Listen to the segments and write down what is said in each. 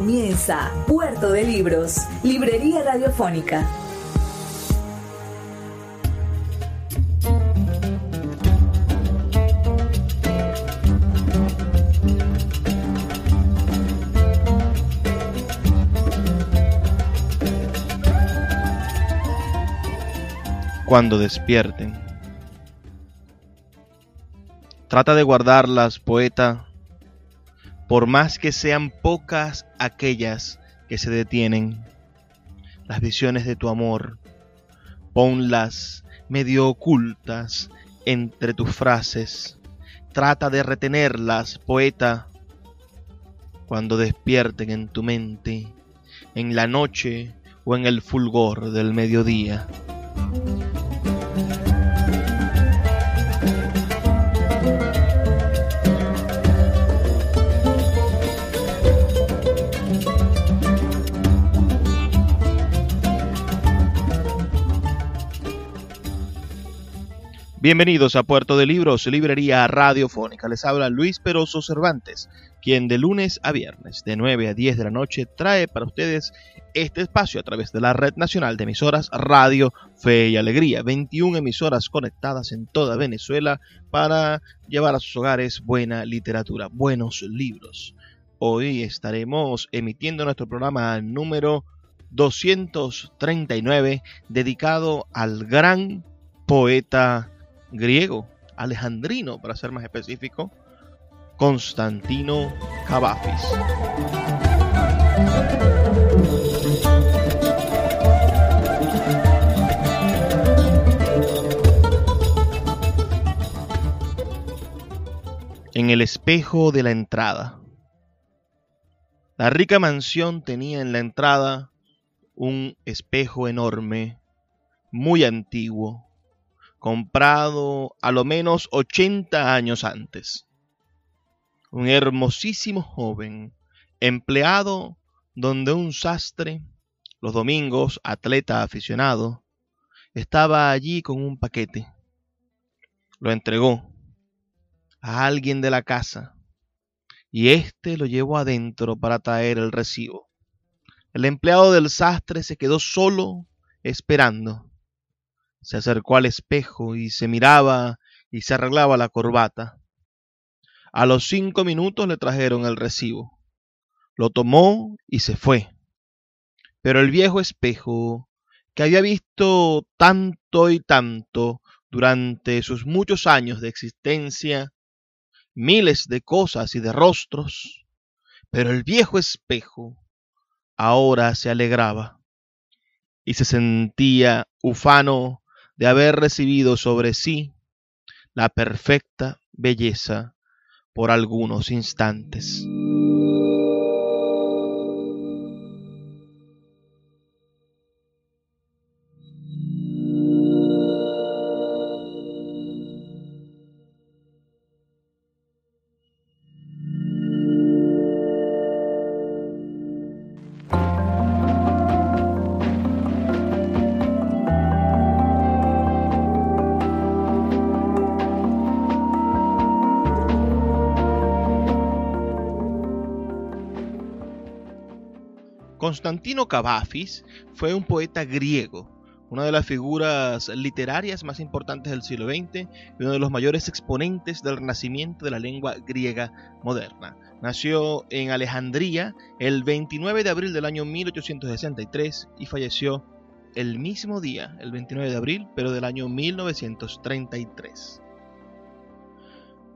Comienza Puerto de Libros, Librería Radiofónica. Cuando despierten. Trata de guardarlas, poeta, por más que sean pocas aquellas que se detienen, las visiones de tu amor, ponlas medio ocultas entre tus frases, trata de retenerlas, poeta, cuando despierten en tu mente, en la noche o en el fulgor del mediodía. Bienvenidos a Puerto de Libros, librería radiofónica. Les habla Luis Peroso Cervantes, quien de lunes a viernes, de 9 a 10 de la noche, trae para ustedes este espacio a través de la Red Nacional de Emisoras Radio Fe y Alegría. 21 emisoras conectadas en toda Venezuela para llevar a sus hogares buena literatura, buenos libros. Hoy estaremos emitiendo nuestro programa número 239 dedicado al gran poeta griego, alejandrino para ser más específico, Constantino Cavafis. En el espejo de la entrada. La rica mansión tenía en la entrada un espejo enorme, muy antiguo, comprado a lo menos 80 años antes. Un hermosísimo joven, empleado donde un sastre, los domingos atleta aficionado, estaba allí con un paquete. Lo entregó a alguien de la casa y éste lo llevó adentro para traer el recibo. El empleado del sastre se quedó solo esperando se acercó al espejo y se miraba y se arreglaba la corbata. A los cinco minutos le trajeron el recibo. Lo tomó y se fue. Pero el viejo espejo, que había visto tanto y tanto durante sus muchos años de existencia, miles de cosas y de rostros, pero el viejo espejo ahora se alegraba y se sentía ufano de haber recibido sobre sí la perfecta belleza por algunos instantes. Constantino Cavafis fue un poeta griego, una de las figuras literarias más importantes del siglo XX y uno de los mayores exponentes del renacimiento de la lengua griega moderna. Nació en Alejandría el 29 de abril del año 1863 y falleció el mismo día, el 29 de abril, pero del año 1933.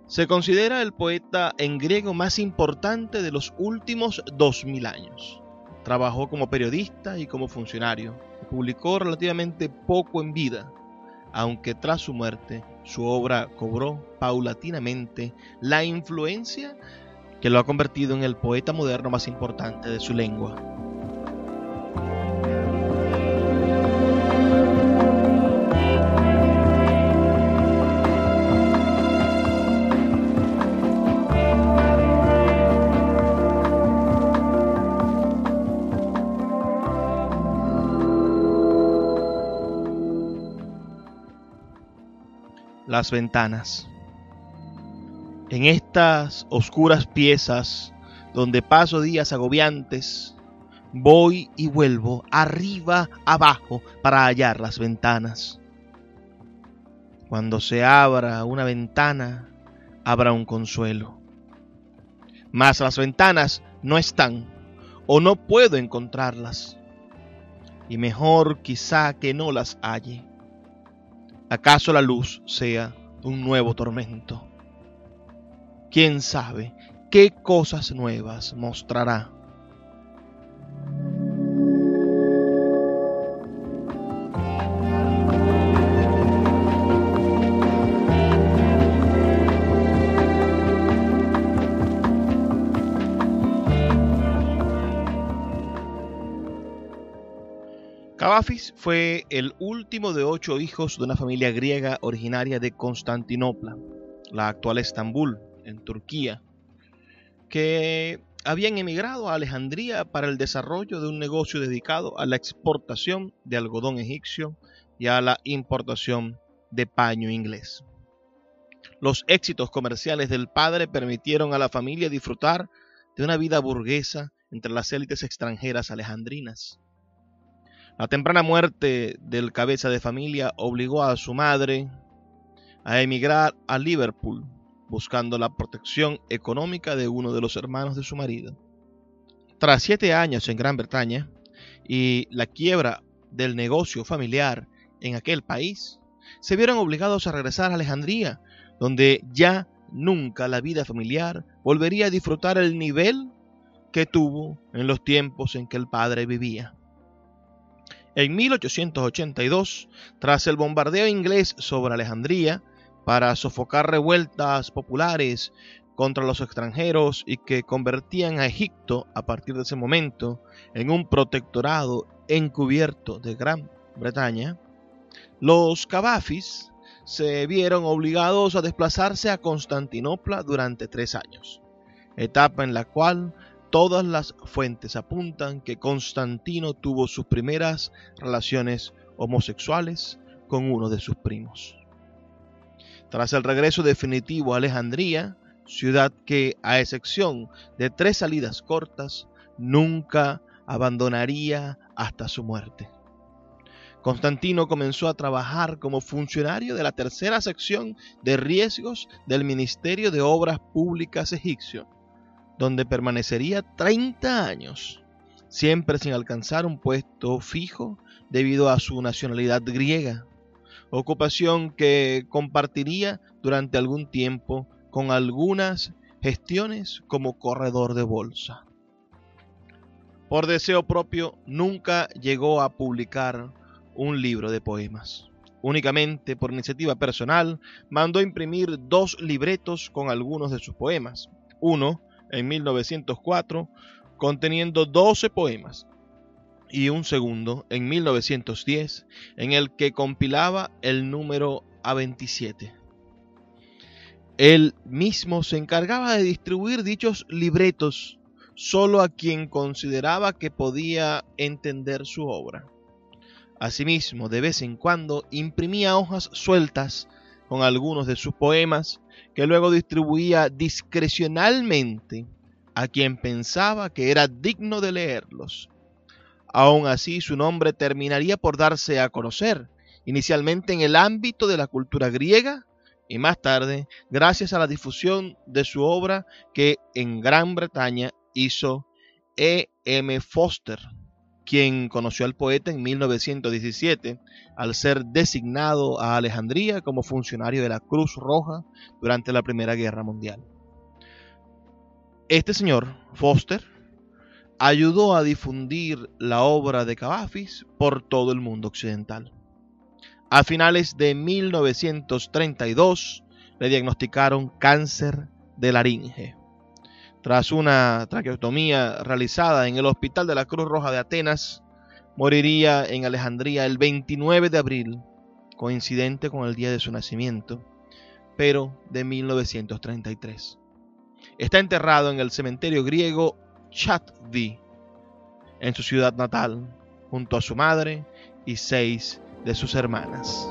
Se considera el poeta en griego más importante de los últimos 2000 años. Trabajó como periodista y como funcionario. Publicó relativamente poco en vida, aunque tras su muerte su obra cobró paulatinamente la influencia que lo ha convertido en el poeta moderno más importante de su lengua. Las ventanas. En estas oscuras piezas donde paso días agobiantes, voy y vuelvo arriba, abajo, para hallar las ventanas. Cuando se abra una ventana, habrá un consuelo. Mas las ventanas no están, o no puedo encontrarlas. Y mejor quizá que no las halle. ¿Acaso la luz sea un nuevo tormento? ¿Quién sabe qué cosas nuevas mostrará? Cavafis fue el último de ocho hijos de una familia griega originaria de Constantinopla, la actual Estambul, en Turquía, que habían emigrado a Alejandría para el desarrollo de un negocio dedicado a la exportación de algodón egipcio y a la importación de paño inglés. Los éxitos comerciales del padre permitieron a la familia disfrutar de una vida burguesa entre las élites extranjeras alejandrinas. La temprana muerte del cabeza de familia obligó a su madre a emigrar a Liverpool, buscando la protección económica de uno de los hermanos de su marido. Tras siete años en Gran Bretaña y la quiebra del negocio familiar en aquel país, se vieron obligados a regresar a Alejandría, donde ya nunca la vida familiar volvería a disfrutar el nivel que tuvo en los tiempos en que el padre vivía. En 1882, tras el bombardeo inglés sobre Alejandría para sofocar revueltas populares contra los extranjeros y que convertían a Egipto a partir de ese momento en un protectorado encubierto de Gran Bretaña, los Cavafis se vieron obligados a desplazarse a Constantinopla durante tres años, etapa en la cual Todas las fuentes apuntan que Constantino tuvo sus primeras relaciones homosexuales con uno de sus primos. Tras el regreso definitivo a Alejandría, ciudad que, a excepción de tres salidas cortas, nunca abandonaría hasta su muerte. Constantino comenzó a trabajar como funcionario de la tercera sección de riesgos del Ministerio de Obras Públicas egipcio, donde permanecería 30 años, siempre sin alcanzar un puesto fijo debido a su nacionalidad griega, ocupación que compartiría durante algún tiempo con algunas gestiones como corredor de bolsa. Por deseo propio, nunca llegó a publicar un libro de poemas. Únicamente por iniciativa personal, mandó imprimir dos libretos con algunos de sus poemas. Uno en 1904 conteniendo 12 poemas y un segundo en 1910 en el que compilaba el número A27. Él mismo se encargaba de distribuir dichos libretos solo a quien consideraba que podía entender su obra. Asimismo, de vez en cuando imprimía hojas sueltas con algunos de sus poemas que luego distribuía discrecionalmente a quien pensaba que era digno de leerlos. Aún así, su nombre terminaría por darse a conocer, inicialmente en el ámbito de la cultura griega y más tarde gracias a la difusión de su obra que en Gran Bretaña hizo E. M. Foster quien conoció al poeta en 1917 al ser designado a Alejandría como funcionario de la Cruz Roja durante la Primera Guerra Mundial. Este señor, Foster, ayudó a difundir la obra de Cavafis por todo el mundo occidental. A finales de 1932 le diagnosticaron cáncer de laringe tras una traqueotomía realizada en el Hospital de la Cruz Roja de Atenas, moriría en Alejandría el 29 de abril, coincidente con el día de su nacimiento, pero de 1933. Está enterrado en el cementerio griego Chatvi, en su ciudad natal, junto a su madre y seis de sus hermanas.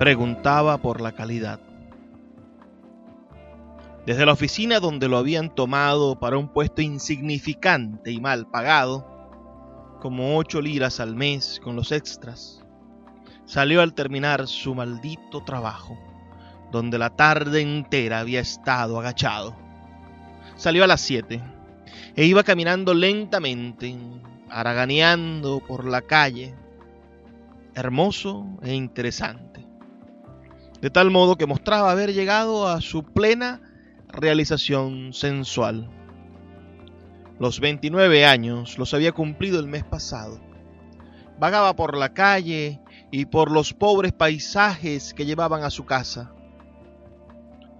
Preguntaba por la calidad. Desde la oficina donde lo habían tomado para un puesto insignificante y mal pagado, como ocho liras al mes con los extras, salió al terminar su maldito trabajo, donde la tarde entera había estado agachado. Salió a las siete e iba caminando lentamente, haraganeando por la calle, hermoso e interesante, de tal modo que mostraba haber llegado a su plena realización sensual. Los 29 años los había cumplido el mes pasado. Vagaba por la calle y por los pobres paisajes que llevaban a su casa.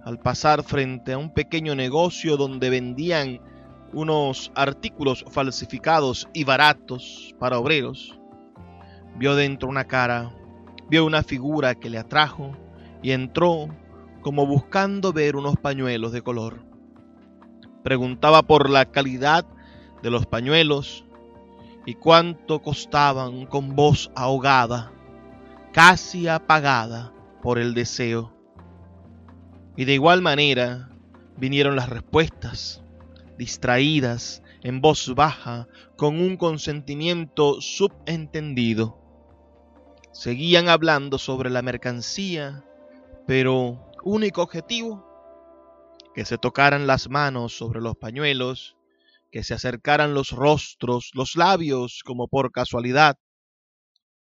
Al pasar frente a un pequeño negocio donde vendían unos artículos falsificados y baratos para obreros, vio dentro una cara, vio una figura que le atrajo y entró como buscando ver unos pañuelos de color. Preguntaba por la calidad de los pañuelos y cuánto costaban con voz ahogada, casi apagada por el deseo. Y de igual manera vinieron las respuestas, distraídas, en voz baja, con un consentimiento subentendido. Seguían hablando sobre la mercancía, pero único objetivo, que se tocaran las manos sobre los pañuelos, que se acercaran los rostros, los labios, como por casualidad,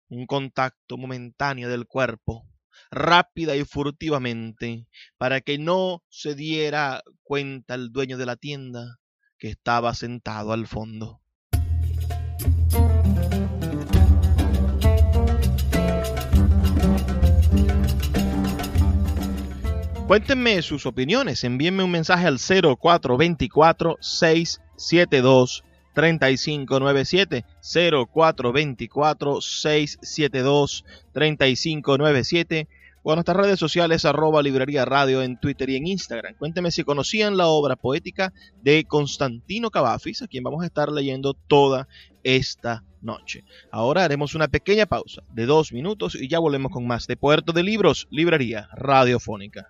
un contacto momentáneo del cuerpo, rápida y furtivamente, para que no se diera cuenta el dueño de la tienda que estaba sentado al fondo. Cuéntenme sus opiniones, envíenme un mensaje al 0424 672 3597 0424 672 3597 o a nuestras redes sociales arroba librería radio en Twitter y en Instagram. Cuéntenme si conocían la obra poética de Constantino Cavafis, a quien vamos a estar leyendo toda esta noche. Ahora haremos una pequeña pausa de dos minutos y ya volvemos con más de Puerto de Libros, Librería Radiofónica.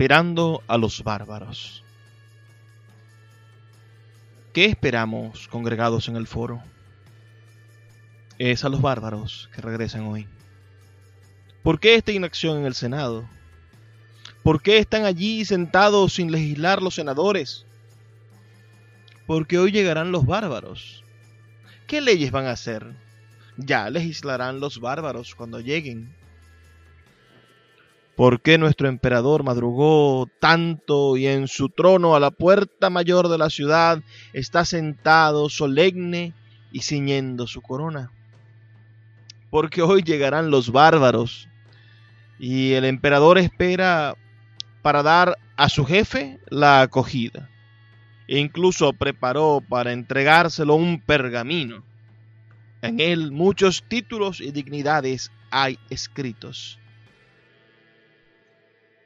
Esperando a los bárbaros. ¿Qué esperamos congregados en el foro? Es a los bárbaros que regresan hoy. ¿Por qué esta inacción en el Senado? ¿Por qué están allí sentados sin legislar los senadores? Porque hoy llegarán los bárbaros. ¿Qué leyes van a hacer? Ya legislarán los bárbaros cuando lleguen. ¿Por qué nuestro emperador madrugó tanto y en su trono a la puerta mayor de la ciudad está sentado solemne y ciñendo su corona? Porque hoy llegarán los bárbaros y el emperador espera para dar a su jefe la acogida. E incluso preparó para entregárselo un pergamino. En él muchos títulos y dignidades hay escritos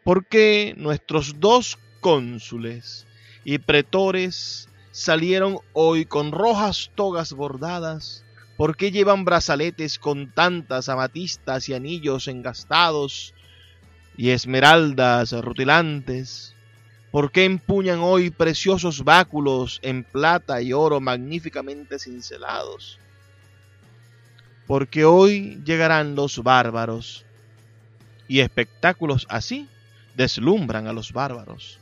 ¿Por qué nuestros dos cónsules y pretores salieron hoy con rojas togas bordadas? ¿Por qué llevan brazaletes con tantas amatistas y anillos engastados y esmeraldas rutilantes? ¿Por qué empuñan hoy preciosos báculos en plata y oro magníficamente cincelados? porque hoy llegarán los bárbaros, y espectáculos así deslumbran a los bárbaros.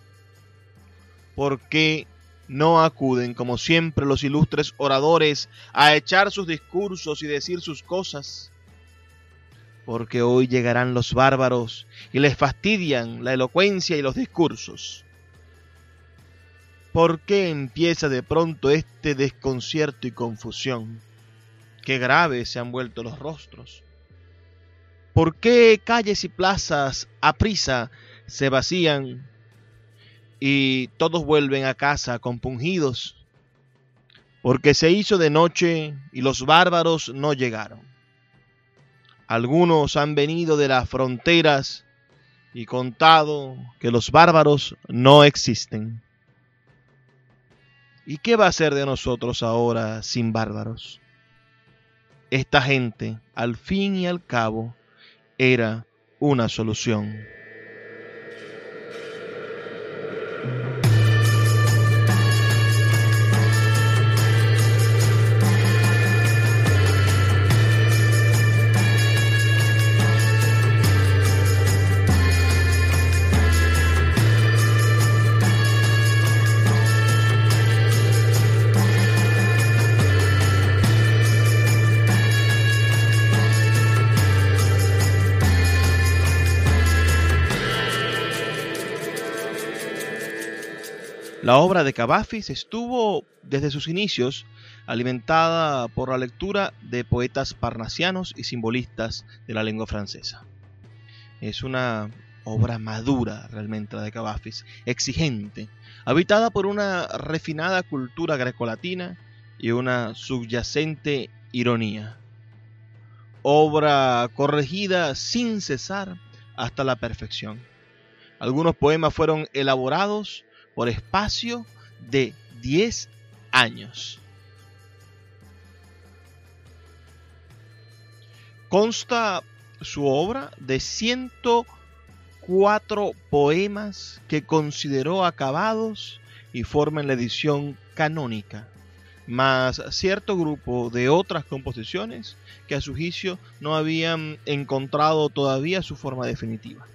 Porque no acuden, como siempre, los ilustres oradores a echar sus discursos y decir sus cosas? Porque hoy llegarán los bárbaros y les fastidian la elocuencia y los discursos. ¿Por qué empieza de pronto este desconcierto y confusión? Qué graves se han vuelto los rostros. ¿Por qué calles y plazas a prisa se vacían y todos vuelven a casa compungidos? Porque se hizo de noche y los bárbaros no llegaron. Algunos han venido de las fronteras y contado que los bárbaros no existen. ¿Y qué va a ser de nosotros ahora sin bárbaros? Esta gente, al fin y al cabo, era una solución. La obra de Cavafis estuvo desde sus inicios alimentada por la lectura de poetas parnasianos y simbolistas de la lengua francesa. Es una obra madura realmente la de Cavafis, exigente, habitada por una refinada cultura grecolatina y una subyacente ironía. Obra corregida sin cesar hasta la perfección. Algunos poemas fueron elaborados por espacio de 10 años. Consta su obra de 104 poemas que consideró acabados y forman la edición canónica, más cierto grupo de otras composiciones que a su juicio no habían encontrado todavía su forma definitiva.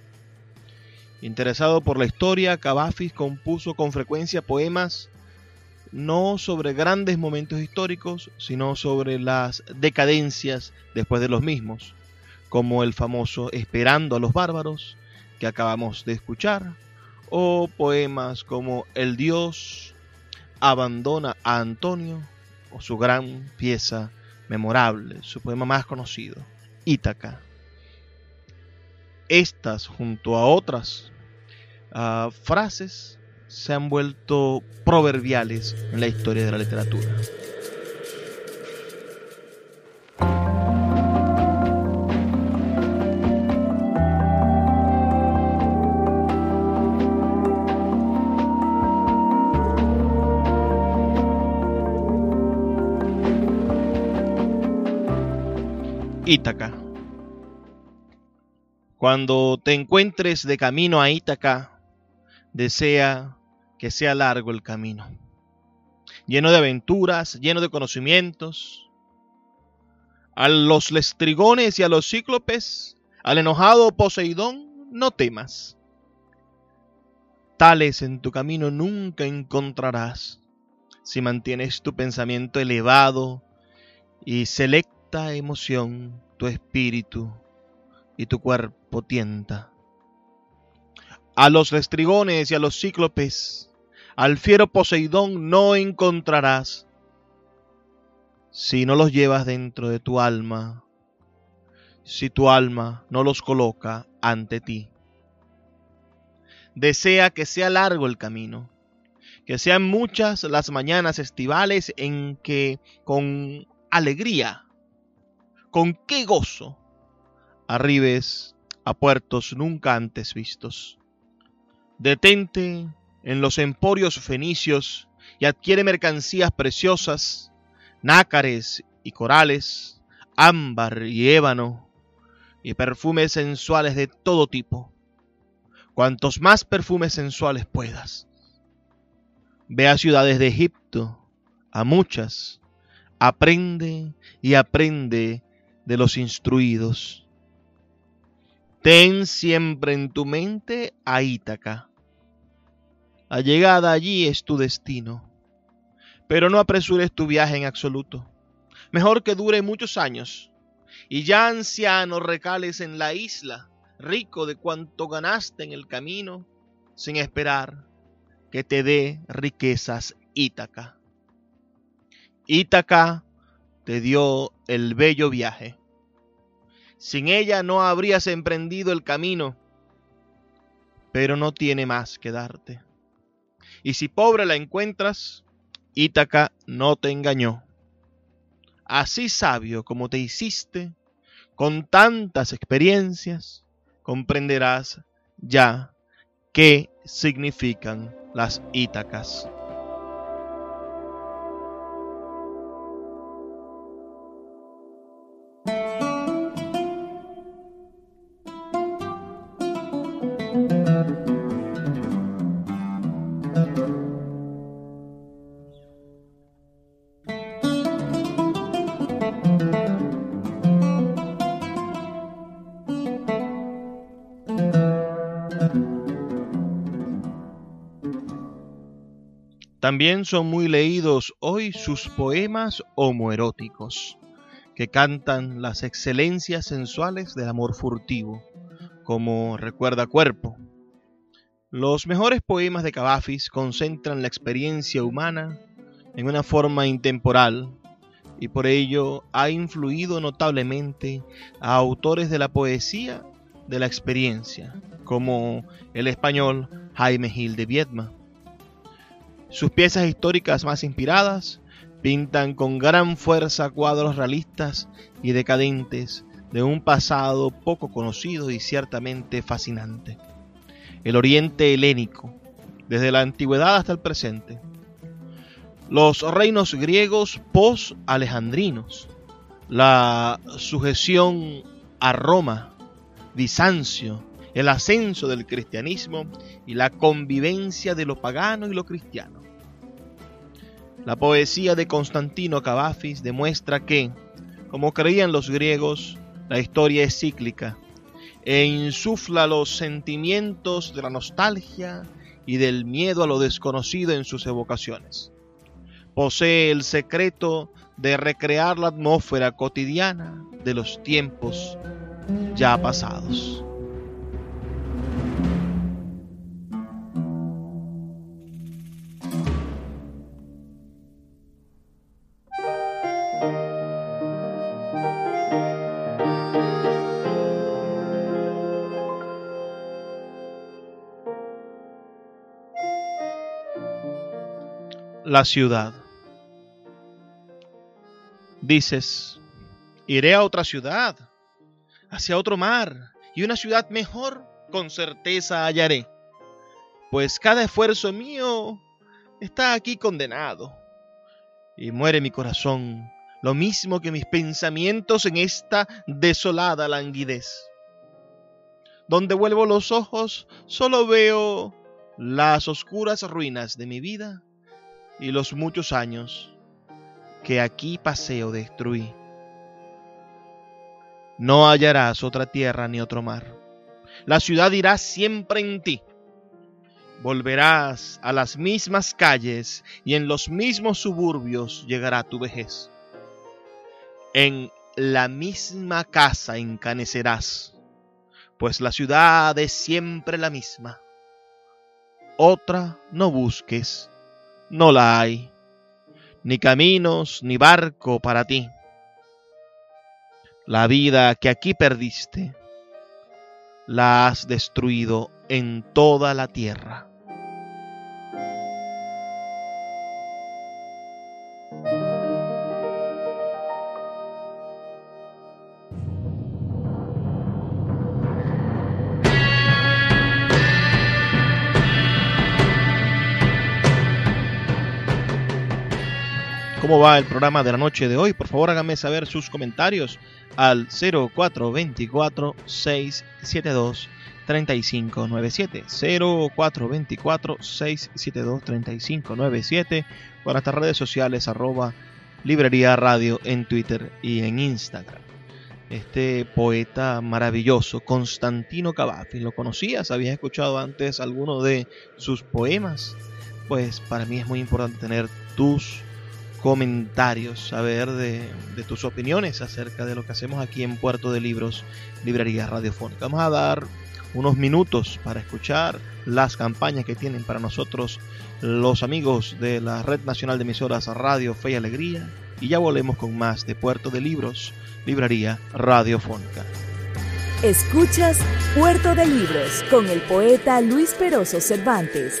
Interesado por la historia, Cavafis compuso con frecuencia poemas no sobre grandes momentos históricos, sino sobre las decadencias después de los mismos, como el famoso Esperando a los bárbaros que acabamos de escuchar, o poemas como El Dios abandona a Antonio, o su gran pieza memorable, su poema más conocido, Ítaca. Estas, junto a otras uh, frases, se han vuelto proverbiales en la historia de la literatura. Cuando te encuentres de camino a Ítaca, desea que sea largo el camino, lleno de aventuras, lleno de conocimientos. A los lestrigones y a los cíclopes, al enojado Poseidón, no temas. Tales en tu camino nunca encontrarás si mantienes tu pensamiento elevado y selecta emoción tu espíritu y tu cuerpo tienta. A los lestrigones y a los cíclopes, al fiero Poseidón no encontrarás si no los llevas dentro de tu alma, si tu alma no los coloca ante ti. Desea que sea largo el camino, que sean muchas las mañanas estivales en que con alegría, con qué gozo, arribes a puertos nunca antes vistos. Detente en los emporios fenicios y adquiere mercancías preciosas, nácares y corales, ámbar y ébano, y perfumes sensuales de todo tipo. Cuantos más perfumes sensuales puedas. Ve a ciudades de Egipto, a muchas, aprende y aprende de los instruidos. Ten siempre en tu mente a Ítaca. La llegada allí es tu destino. Pero no apresures tu viaje en absoluto. Mejor que dure muchos años y ya anciano recales en la isla, rico de cuanto ganaste en el camino, sin esperar que te dé riquezas Ítaca. Ítaca te dio el bello viaje. Sin ella no habrías emprendido el camino, pero no tiene más que darte. Y si pobre la encuentras, Ítaca no te engañó. Así sabio como te hiciste, con tantas experiencias, comprenderás ya qué significan las Ítacas. También son muy leídos hoy sus poemas homoeróticos, que cantan las excelencias sensuales del amor furtivo, como Recuerda Cuerpo. Los mejores poemas de Cavafis concentran la experiencia humana en una forma intemporal y por ello ha influido notablemente a autores de la poesía de la experiencia, como el español Jaime Gil de Viedma. Sus piezas históricas más inspiradas pintan con gran fuerza cuadros realistas y decadentes de un pasado poco conocido y ciertamente fascinante. El oriente helénico, desde la antigüedad hasta el presente. Los reinos griegos post-alejandrinos, la sujeción a Roma, Bizancio, el ascenso del cristianismo y la convivencia de lo pagano y lo cristiano. La poesía de Constantino Cavafis demuestra que, como creían los griegos, la historia es cíclica e insufla los sentimientos de la nostalgia y del miedo a lo desconocido en sus evocaciones. Posee el secreto de recrear la atmósfera cotidiana de los tiempos ya pasados. La ciudad. Dices, iré a otra ciudad, hacia otro mar, y una ciudad mejor con certeza hallaré, pues cada esfuerzo mío está aquí condenado, y muere mi corazón, lo mismo que mis pensamientos en esta desolada languidez. Donde vuelvo los ojos, solo veo las oscuras ruinas de mi vida y los muchos años que aquí paseo destruí. No hallarás otra tierra ni otro mar. La ciudad irá siempre en ti. Volverás a las mismas calles y en los mismos suburbios llegará tu vejez. En la misma casa encanecerás, pues la ciudad es siempre la misma. Otra no busques no la hay, ni caminos, ni barco para ti. La vida que aquí perdiste, la has destruido en toda la tierra. Cómo va el programa de la noche de hoy. Por favor, háganme saber sus comentarios al 0424 672 3597 0424 672 3597 por nuestras redes sociales arroba librería radio en Twitter y en Instagram. este poeta maravilloso, Constantino Cavafi. ¿Lo conocías? ¿Habías escuchado antes alguno de sus poemas? Pues para mí es muy importante tener tus comentarios, saber de, tus opiniones acerca de lo que hacemos aquí en Puerto de Libros, Librería Radiofónica. Vamos a dar unos minutos para escuchar las campañas que tienen para nosotros los amigos de la Red Nacional de Emisoras Radio Fe y Alegría y ya volvemos con más de Puerto de Libros, Librería Radiofónica. Escuchas Puerto de Libros con el poeta Luis Peroso Cervantes.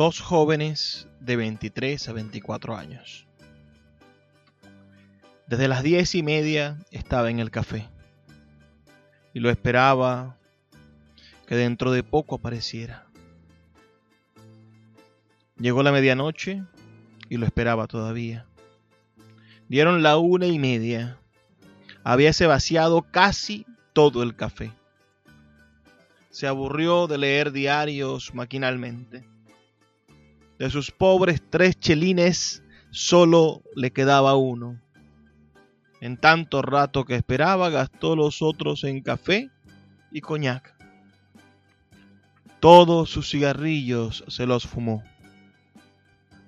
Dos jóvenes de 23 a 24 años. Desde las diez y media estaba en el café y lo esperaba que dentro de poco apareciera. Llegó la medianoche y lo esperaba todavía. Dieron la una y media. Habíase vaciado casi todo el café. Se aburrió de leer diarios maquinalmente de sus pobres tres chelines solo le quedaba uno. En tanto rato que esperaba gastó los otros en café y coñac. Todos sus cigarrillos se los fumó.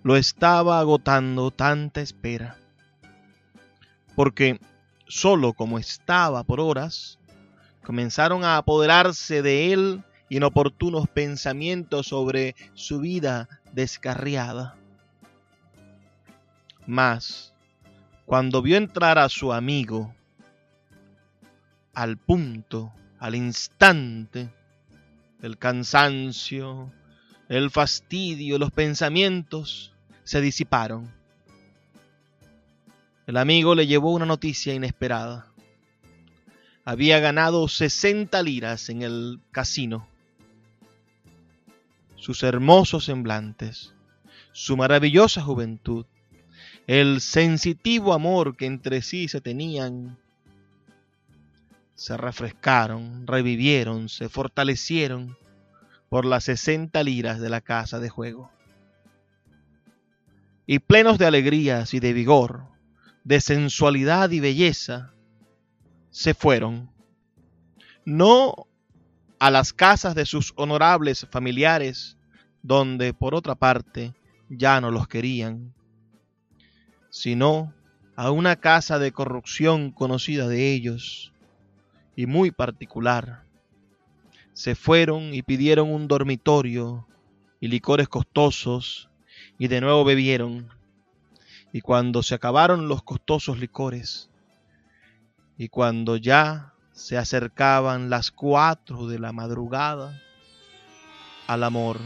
Lo estaba agotando tanta espera. Porque solo como estaba por horas, comenzaron a apoderarse de él inoportunos pensamientos sobre su vida descarriada. Mas, cuando vio entrar a su amigo, al punto, al instante, el cansancio, el fastidio, los pensamientos se disiparon. El amigo le llevó una noticia inesperada. Había ganado 60 liras en el casino sus hermosos semblantes, su maravillosa juventud, el sensitivo amor que entre sí se tenían, se refrescaron, revivieron, se fortalecieron por las sesenta liras de la casa de juego. Y plenos de alegrías y de vigor, de sensualidad y belleza, se fueron, no a las casas de sus honorables familiares, donde por otra parte ya no los querían, sino a una casa de corrupción conocida de ellos y muy particular. Se fueron y pidieron un dormitorio y licores costosos y de nuevo bebieron. Y cuando se acabaron los costosos licores y cuando ya se acercaban las cuatro de la madrugada. Al amor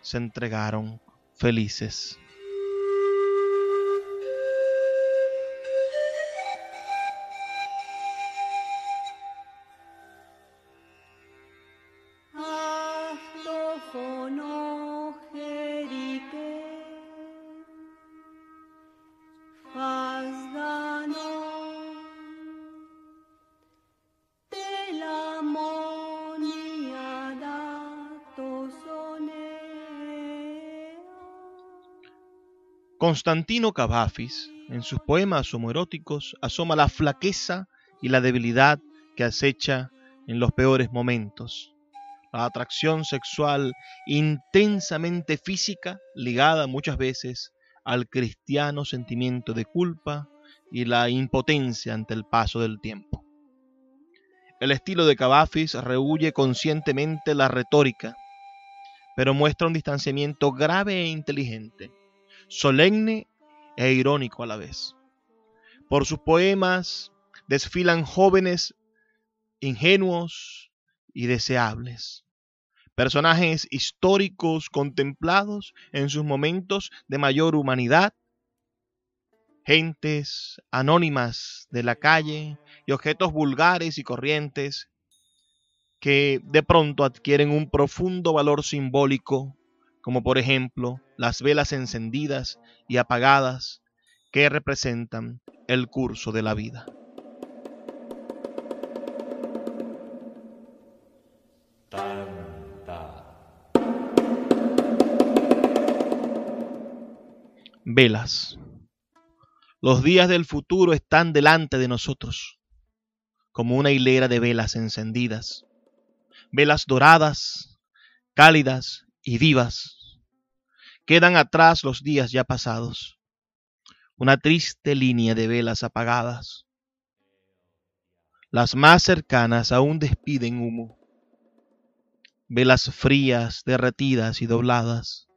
se entregaron felices. Constantino Cavafis, en sus poemas homoeróticos, asoma la flaqueza y la debilidad que acecha en los peores momentos. La atracción sexual intensamente física, ligada muchas veces al cristiano sentimiento de culpa y la impotencia ante el paso del tiempo. El estilo de Cavafis rehuye conscientemente la retórica, pero muestra un distanciamiento grave e inteligente, solemne e irónico a la vez. Por sus poemas desfilan jóvenes ingenuos y deseables, personajes históricos contemplados en sus momentos de mayor humanidad, gentes anónimas de la calle y objetos vulgares y corrientes que de pronto adquieren un profundo valor simbólico, como por ejemplo las velas encendidas y apagadas que representan el curso de la vida. Velas. Los días del futuro están delante de nosotros, como una hilera de velas encendidas, velas doradas, cálidas y vivas. Quedan atrás los días ya pasados, una triste línea de velas apagadas. Las más cercanas aún despiden humo, velas frías, derretidas y dobladas.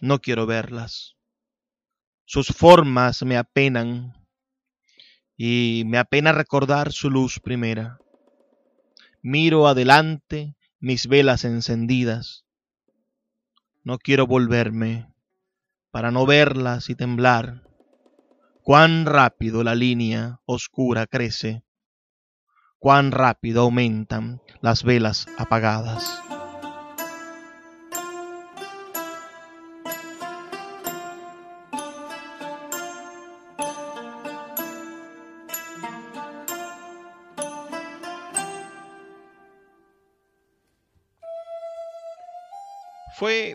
No quiero verlas. Sus formas me apenan y me apena recordar su luz primera. Miro adelante mis velas encendidas. No quiero volverme para no verlas y temblar. Cuán rápido la línea oscura crece. Cuán rápido aumentan las velas apagadas. Fue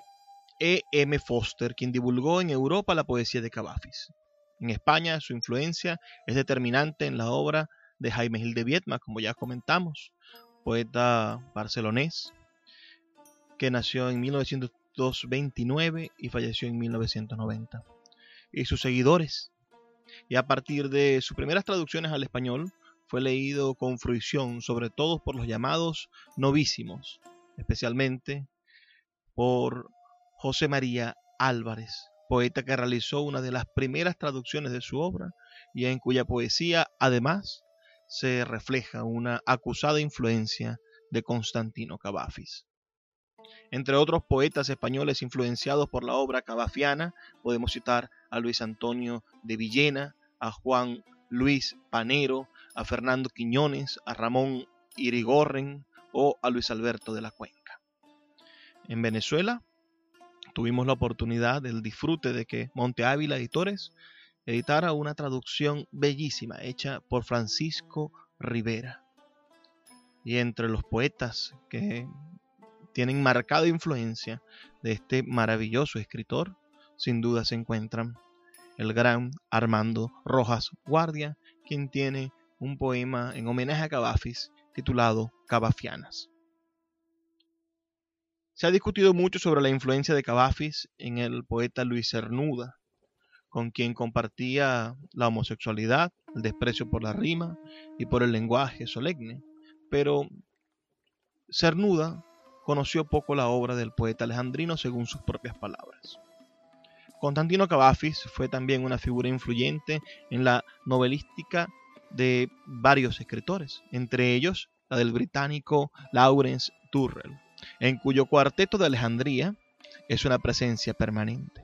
E. M. Foster quien divulgó en Europa la poesía de Cavafis. En España su influencia es determinante en la obra de Jaime Gil de Viedma, como ya comentamos, poeta barcelonés, que nació en 1929 y falleció en 1990. Y sus seguidores. Y a partir de sus primeras traducciones al español, fue leído con fruición, sobre todo por los llamados novísimos, especialmente por José María Álvarez, poeta que realizó una de las primeras traducciones de su obra y en cuya poesía además se refleja una acusada influencia de Constantino Cavafis. Entre otros poetas españoles influenciados por la obra cavafiana, podemos citar a Luis Antonio de Villena, a Juan Luis Panero, a Fernando Quiñones, a Ramón Irigorren o a Luis Alberto de la Cuenca en Venezuela. Tuvimos la oportunidad del disfrute de que Monte Ávila Editores editara una traducción bellísima hecha por Francisco Rivera. Y entre los poetas que tienen marcada influencia de este maravilloso escritor, sin duda se encuentran el gran Armando Rojas Guardia, quien tiene un poema en homenaje a Cavafis titulado Cavafianas. Se ha discutido mucho sobre la influencia de Cavafis en el poeta Luis Cernuda, con quien compartía la homosexualidad, el desprecio por la rima y por el lenguaje solemne, pero Cernuda conoció poco la obra del poeta alejandrino según sus propias palabras. Constantino Cavafis fue también una figura influyente en la novelística de varios escritores, entre ellos la del británico Lawrence Turrell en cuyo cuarteto de Alejandría es una presencia permanente.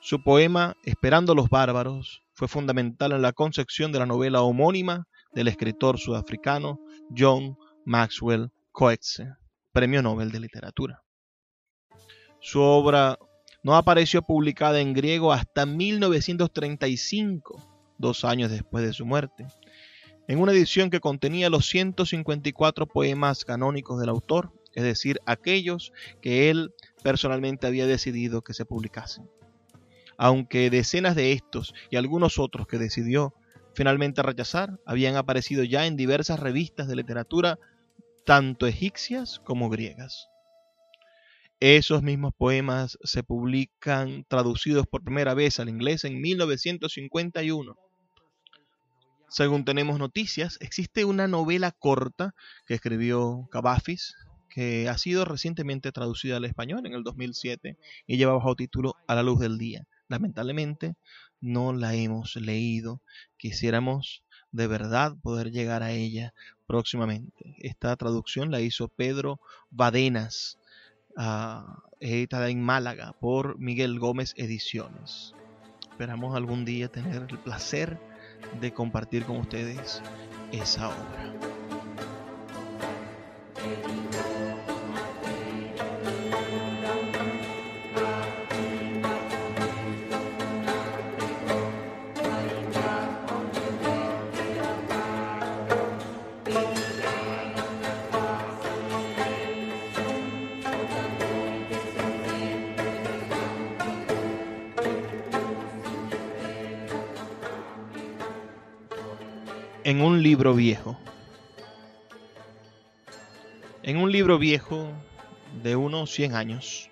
Su poema Esperando los bárbaros fue fundamental en la concepción de la novela homónima del escritor sudafricano John Maxwell Coetzee, Premio Nobel de Literatura. Su obra no apareció publicada en griego hasta 1935, dos años después de su muerte, en una edición que contenía los 154 poemas canónicos del autor es decir, aquellos que él personalmente había decidido que se publicasen. aunque decenas de estos y algunos otros que decidió finalmente rechazar habían aparecido ya en diversas revistas de literatura, tanto egipcias como griegas. Esos mismos poemas se publican traducidos por primera vez al inglés en 1951. Según tenemos noticias, existe una novela corta que escribió Cavafis, que ha sido recientemente traducida al español en el 2007 y lleva bajo título A la luz del día. Lamentablemente no la hemos leído. Quisiéramos de verdad poder llegar a ella próximamente. Esta traducción la hizo Pedro Badenas, uh, editada en Málaga por Miguel Gómez Ediciones. Esperamos algún día tener el placer de compartir con ustedes esa obra. Libro viejo. En un libro viejo de unos 100 años,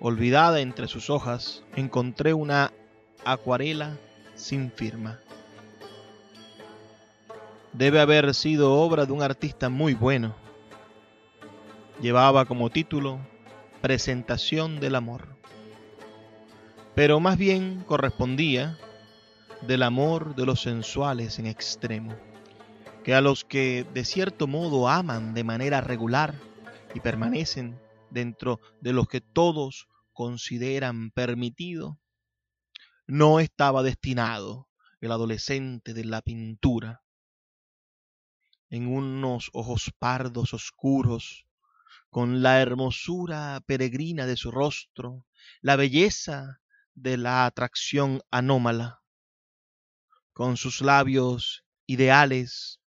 olvidada entre sus hojas, encontré una acuarela sin firma. Debe haber sido obra de un artista muy bueno. Llevaba como título Presentación del Amor. Pero más bien correspondía del amor de los sensuales en extremo, que a los que de cierto modo aman de manera regular y permanecen dentro de los que todos consideran permitido, no estaba destinado el adolescente de la pintura. En unos ojos pardos oscuros, con la hermosura peregrina de su rostro, la belleza de la atracción anómala, con sus labios ideales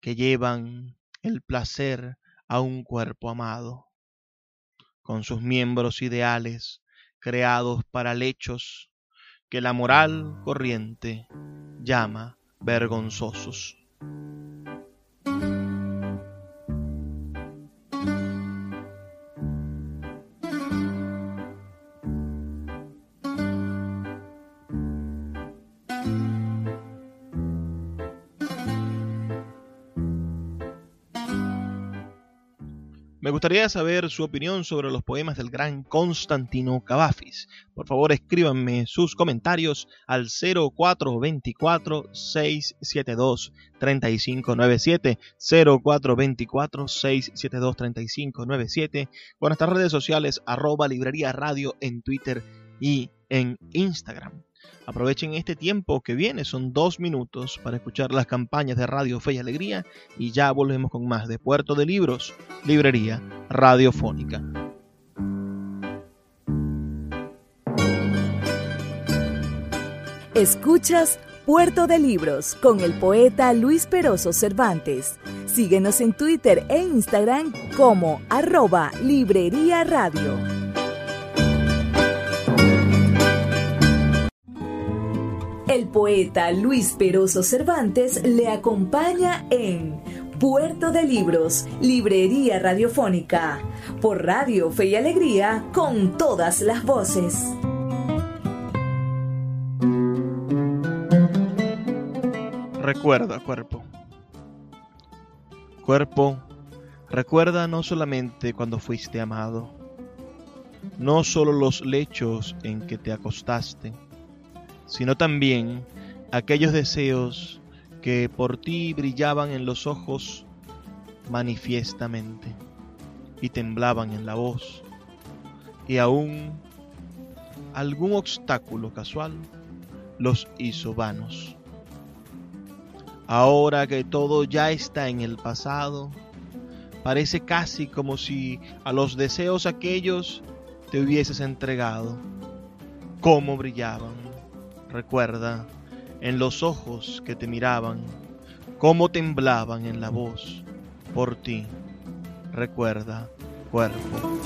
que llevan el placer a un cuerpo amado, con sus miembros ideales creados para lechos que la moral corriente llama vergonzosos. Gustaría saber su opinión sobre los poemas del gran Constantino Cavafis. Por favor, escríbanme sus comentarios al 0424-672-3597, 0424-672-3597, con nuestras redes sociales arroba librería radio en Twitter y en Instagram. Aprovechen este tiempo que viene, son dos minutos para escuchar las campañas de Radio Fe y Alegría y ya volvemos con más de Puerto de Libros, Librería Radiofónica. Escuchas Puerto de Libros con el poeta Luis Peroso Cervantes. Síguenos en Twitter e Instagram como arroba Librería Radio. El poeta Luis Peroso Cervantes le acompaña en Puerto de Libros, Librería Radiofónica, por Radio Fe y Alegría, con todas las voces. Recuerda, cuerpo. Cuerpo, recuerda no solamente cuando fuiste amado, no solo los lechos en que te acostaste, sino también aquellos deseos que por ti brillaban en los ojos manifiestamente y temblaban en la voz, y aún algún obstáculo casual los hizo vanos. Ahora que todo ya está en el pasado, parece casi como si a los deseos aquellos te hubieses entregado. Cómo brillaban Recuerda en los ojos que te miraban, cómo temblaban en la voz por ti. Recuerda, cuerpo.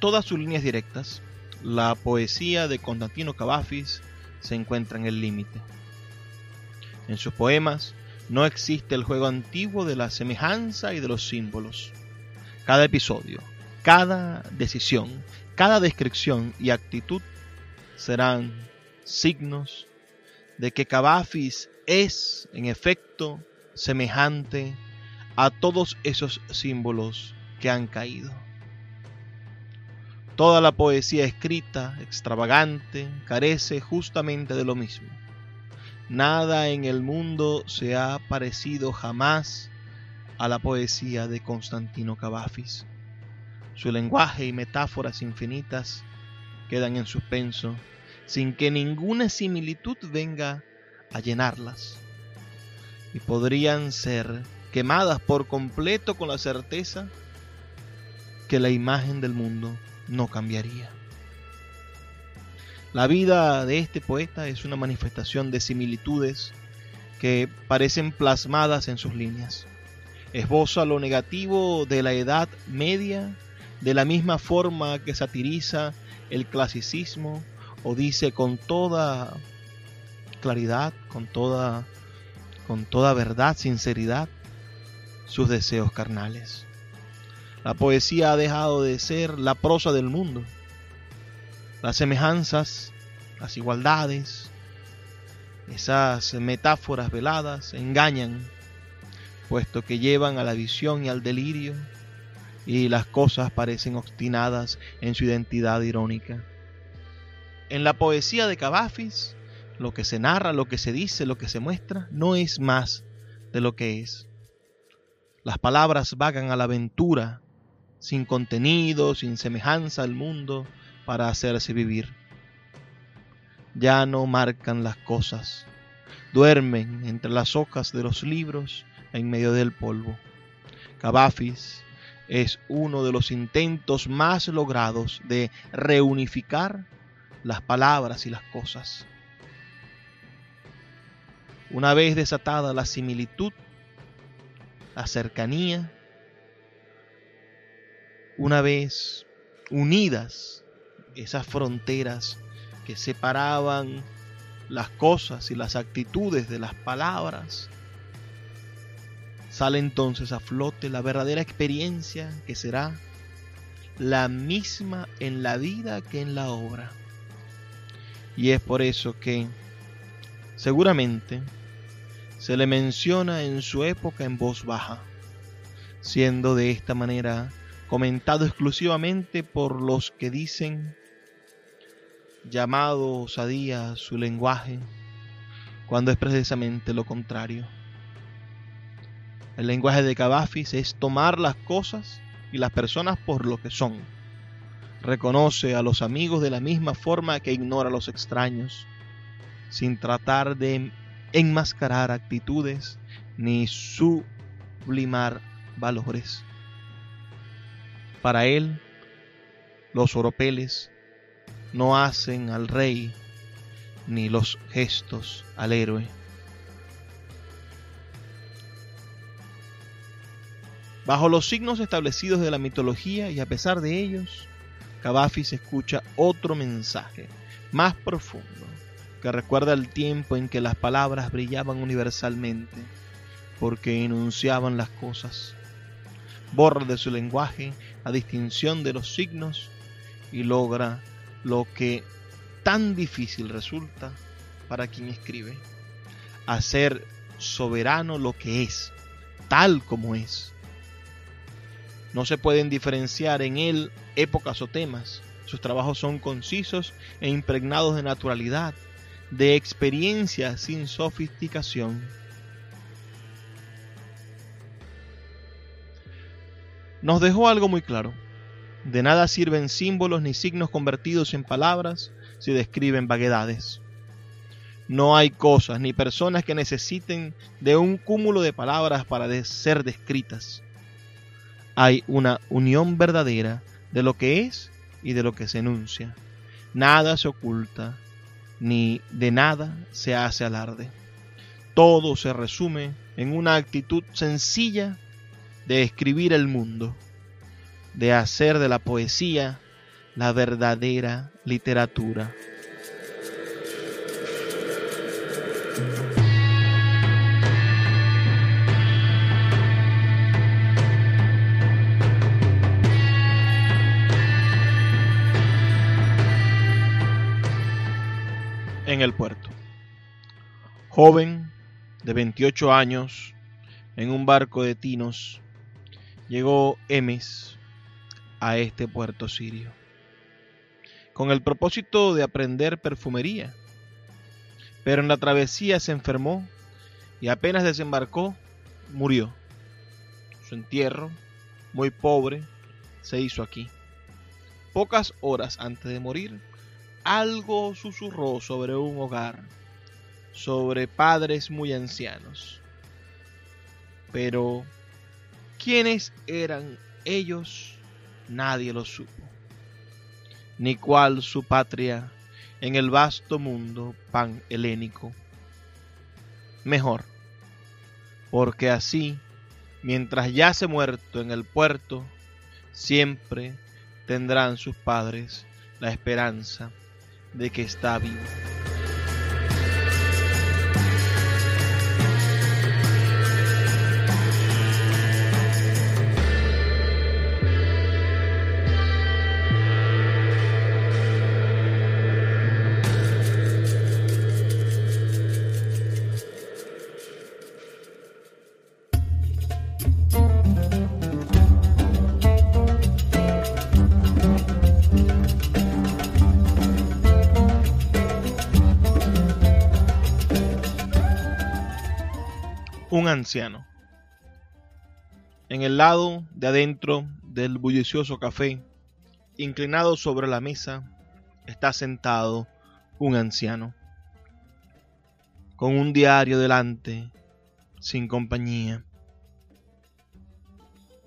Todas sus líneas directas, la poesía de Constantino Cavafis se encuentra en el límite. En sus poemas no existe el juego antiguo de la semejanza y de los símbolos. Cada episodio, cada decisión, cada descripción y actitud serán signos de que Cavafis es, en efecto, semejante a todos esos símbolos que han caído. Toda la poesía escrita, extravagante, carece justamente de lo mismo. Nada en el mundo se ha parecido jamás a la poesía de Constantino Cavafis. Su lenguaje y metáforas infinitas quedan en suspenso sin que ninguna similitud venga a llenarlas. Y podrían ser quemadas por completo con la certeza que la imagen del mundo no cambiaría. La vida de este poeta es una manifestación de similitudes que parecen plasmadas en sus líneas. Esboza lo negativo de la Edad Media de la misma forma que satiriza el clasicismo o dice con toda claridad, con toda con toda verdad, sinceridad sus deseos carnales. La poesía ha dejado de ser la prosa del mundo. Las semejanzas, las igualdades, esas metáforas veladas engañan, puesto que llevan a la visión y al delirio, y las cosas parecen obstinadas en su identidad irónica. En la poesía de Cavafis, lo que se narra, lo que se dice, lo que se muestra, no es más de lo que es. Las palabras vagan a la aventura, sin contenido, sin semejanza al mundo, para hacerse vivir. Ya no marcan las cosas, duermen entre las hojas de los libros en medio del polvo. Cavafis es uno de los intentos más logrados de reunificar las palabras y las cosas. Una vez desatada la similitud, la cercanía, una vez unidas esas fronteras que separaban las cosas y las actitudes de las palabras, sale entonces a flote la verdadera experiencia que será la misma en la vida que en la obra. Y es por eso que seguramente se le menciona en su época en voz baja, siendo de esta manera comentado exclusivamente por los que dicen llamado osadía su lenguaje, cuando es precisamente lo contrario. El lenguaje de Cavafis es tomar las cosas y las personas por lo que son. Reconoce a los amigos de la misma forma que ignora a los extraños, sin tratar de enmascarar actitudes ni sublimar valores. Para él, los oropeles no hacen al rey ni los gestos al héroe. Bajo los signos establecidos de la mitología y a pesar de ellos, Cavafis escucha otro mensaje más profundo que recuerda el tiempo en que las palabras brillaban universalmente porque enunciaban las cosas. Borra de su lenguaje la distinción de los signos y logra lo que tan difícil resulta para quien escribe, hacer soberano lo que es, tal como es. No se pueden diferenciar en él épocas o temas. Sus trabajos son concisos e impregnados de naturalidad, de experiencia sin sofisticación. Nos dejó algo muy claro. De nada sirven símbolos ni signos convertidos en palabras si describen vaguedades. No hay cosas ni personas que necesiten de un cúmulo de palabras para ser descritas. Hay una unión verdadera de lo que es y de lo que se enuncia. Nada se oculta, ni de nada se hace alarde. Todo se resume en una actitud sencilla de escribir el mundo, de hacer de la poesía la verdadera literatura. En el puerto. Joven de 28 años, en un barco de tinos, llegó Emes a este puerto sirio, con el propósito de aprender perfumería. Pero en la travesía se enfermó y apenas desembarcó, murió. Su entierro, muy pobre, se hizo aquí. Pocas horas antes de morir, algo susurró sobre un hogar, sobre padres muy ancianos. Pero, ¿quiénes eran ellos? nadie lo supo, ni cuál su patria en el vasto mundo pan helénico. Mejor, porque así, mientras yace muerto en el puerto, siempre tendrán sus padres la esperanza de que está vivo. Anciano. En el lado de adentro del bullicioso café, inclinado sobre la mesa, está sentado un anciano, con un diario delante, sin compañía.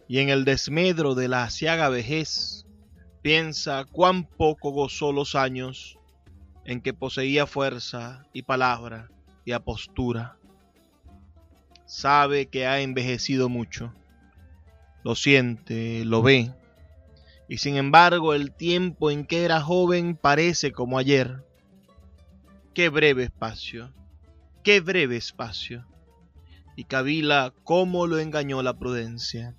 Y en el desmedro de la asiaga vejez, piensa cuán poco gozó los años en que poseía fuerza y palabra y apostura sabe que ha envejecido mucho. Lo siente, lo ve. Y sin embargo el tiempo en que era joven parece como ayer. Qué breve espacio, qué breve espacio. Y cavila cómo lo engañó la prudencia.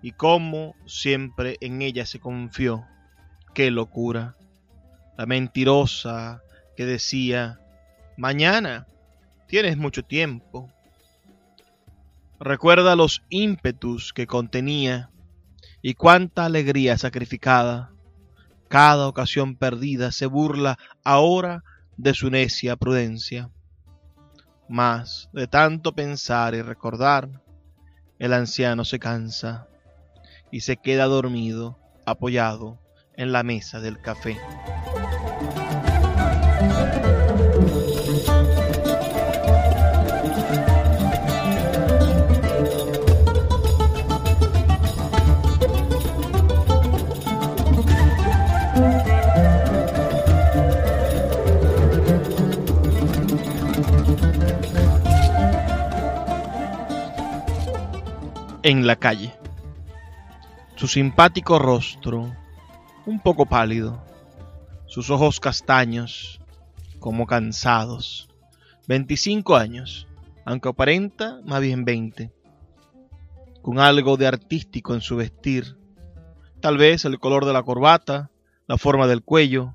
Y cómo siempre en ella se confió. Qué locura. La mentirosa que decía, mañana tienes mucho tiempo Recuerda los ímpetus que contenía y cuánta alegría sacrificada. Cada ocasión perdida se burla ahora de su necia prudencia. Mas de tanto pensar y recordar, el anciano se cansa y se queda dormido apoyado en la mesa del café. En la calle. Su simpático rostro, un poco pálido, sus ojos castaños, como cansados. 25 años, aunque aparenta más bien 20. Con algo de artístico en su vestir, tal vez el color de la corbata, la forma del cuello.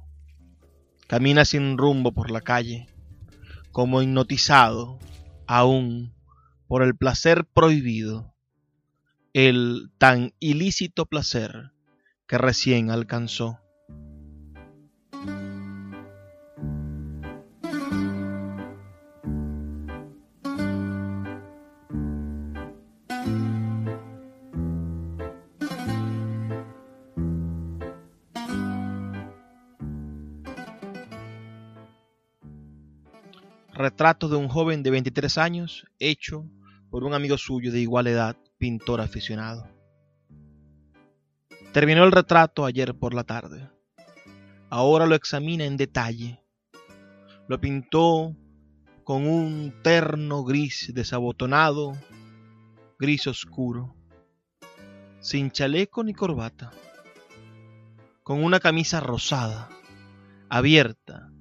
Camina sin rumbo por la calle, como hipnotizado aún por el placer prohibido el tan ilícito placer que recién alcanzó. Retrato de un joven de 23 años hecho por un amigo suyo de igual edad pintor aficionado. Terminó el retrato ayer por la tarde. Ahora lo examina en detalle. Lo pintó con un terno gris desabotonado, gris oscuro, sin chaleco ni corbata, con una camisa rosada, abierta,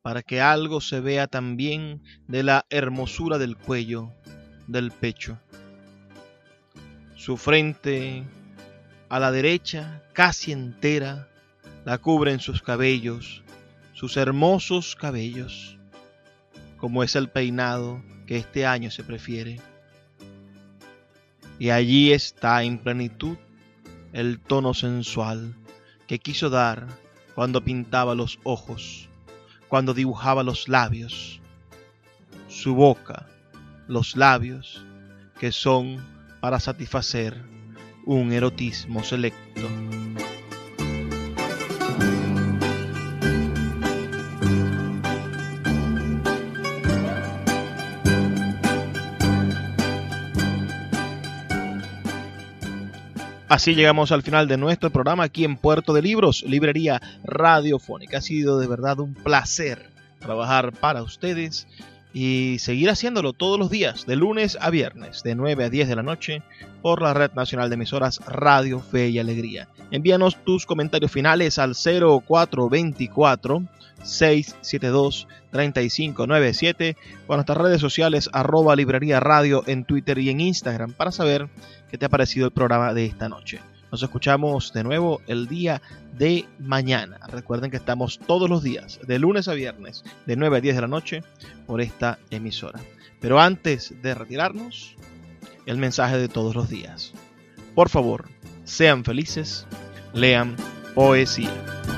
para que algo se vea también de la hermosura del cuello, del pecho. Su frente a la derecha, casi entera, la cubren sus cabellos, sus hermosos cabellos, como es el peinado que este año se prefiere. Y allí está en plenitud el tono sensual que quiso dar cuando pintaba los ojos, cuando dibujaba los labios, su boca, los labios, que son para satisfacer un erotismo selecto. Así llegamos al final de nuestro programa aquí en Puerto de Libros, Librería Radiofónica. Ha sido de verdad un placer trabajar para ustedes y seguir haciéndolo todos los días, de lunes a viernes, de 9 a 10 de la noche, por la Red Nacional de Emisoras Radio Fe y Alegría. Envíanos tus comentarios finales al 0424 672 3597 o nuestras redes sociales arroba librería radio en Twitter y en Instagram para saber qué te ha parecido el programa de esta noche. Nos escuchamos de nuevo el día de mañana. Recuerden que estamos todos los días, de lunes a viernes, de 9 a 10 de la noche, por esta emisora. Pero antes de retirarnos, el mensaje de todos los días. Por favor, sean felices, lean poesía.